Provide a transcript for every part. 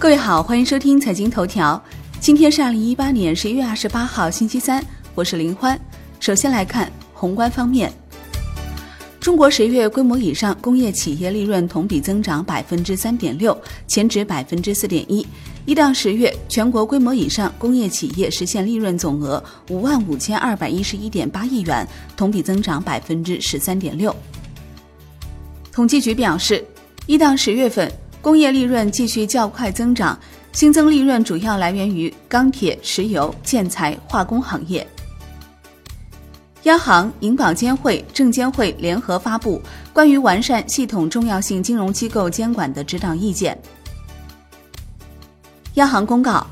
各位好，欢迎收听财经头条。今天是二零一八年十一月二十八号，星期三，我是林欢。首先来看宏观方面，中国十月规模以上工业企业利润同比增长百分之三点六，前值百分之四点一。一到十月，全国规模以上工业企业实现利润总额五万五千二百一十一点八亿元，同比增长百分之十三点六。统计局表示，一到十月份。工业利润继续较快增长，新增利润主要来源于钢铁、石油、建材、化工行业。央行、银保监会、证监会联合发布关于完善系统重要性金融机构监管的指导意见。央行公告，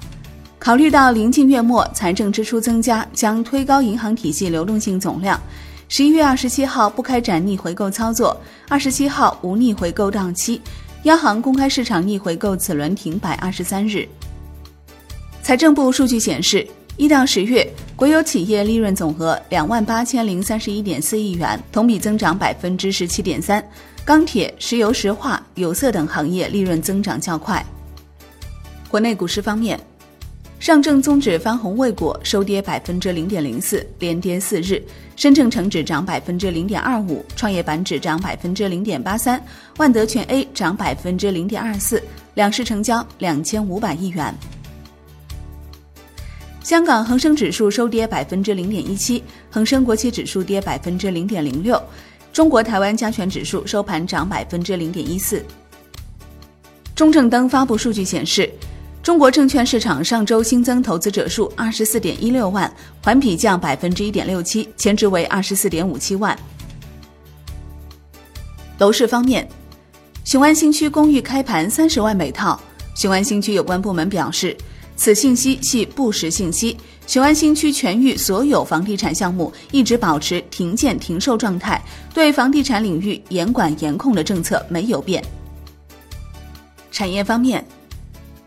考虑到临近月末，财政支出增加将推高银行体系流动性总量，十一月二十七号不开展逆回购操作，二十七号无逆回购到期。央行公开市场逆回购此轮停摆二十三日。财政部数据显示，一到十月，国有企业利润总额两万八千零三十一点四亿元，同比增长百分之十七点三。钢铁、石油石化、有色等行业利润增长较快。国内股市方面。上证综指翻红未果，收跌百分之零点零四，连跌四日。深证成指涨百分之零点二五，创业板指涨百分之零点八三，万德全 A 涨百分之零点二四。两市成交两千五百亿元。香港恒生指数收跌百分之零点一七，恒生国企指数跌百分之零点零六，中国台湾加权指数收盘涨百分之零点一四。中证登发布数据显示。中国证券市场上周新增投资者数二十四点一六万，环比降百分之一点六七，前值为二十四点五七万。楼市方面，雄安新区公寓开盘三十万每套。雄安新区有关部门表示，此信息系不实信息。雄安新区全域所有房地产项目一直保持停建停售状态，对房地产领域严管严控的政策没有变。产业方面。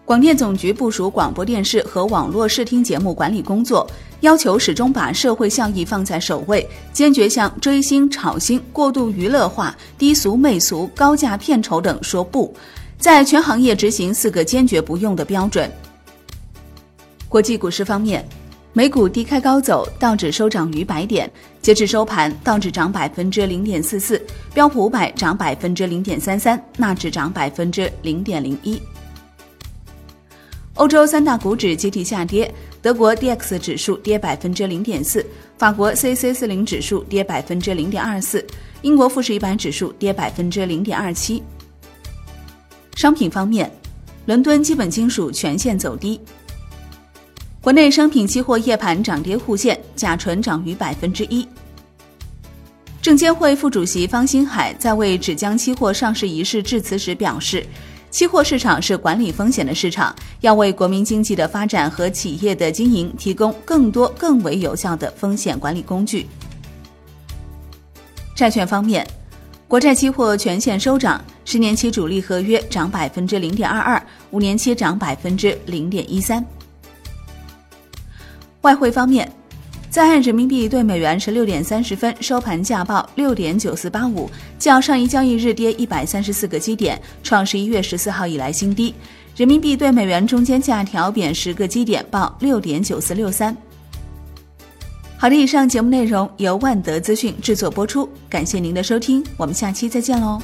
广电总局部署广播电视和网络视听节目管理工作，要求始终把社会效益放在首位，坚决向追星、炒星、过度娱乐化、低俗媚俗、高价片酬等说不，在全行业执行四个坚决不用的标准。国际股市方面，美股低开高走，道指收涨逾百点，截至收盘，道指涨百分之零点四四，标普五百涨百分之零点三三，纳指涨百分之零点零一。欧洲三大股指集体下跌，德国 D X 指数跌百分之零点四，法国 C C 四零指数跌百分之零点二四，英国富时一百指数跌百分之零点二七。商品方面，伦敦基本金属全线走低。国内商品期货夜盘涨跌互现，甲醇涨逾百分之一。证监会副主席方星海在为纸浆期货上市仪式致辞时表示。期货市场是管理风险的市场，要为国民经济的发展和企业的经营提供更多、更为有效的风险管理工具。债券方面，国债期货全线收涨，十年期主力合约涨百分之零点二二，五年期涨百分之零点一三。外汇方面。在岸人民币对美元十六点三十分收盘价报六点九四八五，较上一交易日跌一百三十四个基点，创十一月十四号以来新低。人民币对美元中间价调贬十个基点，报六点九四六三。好的，以上节目内容由万德资讯制作播出，感谢您的收听，我们下期再见喽。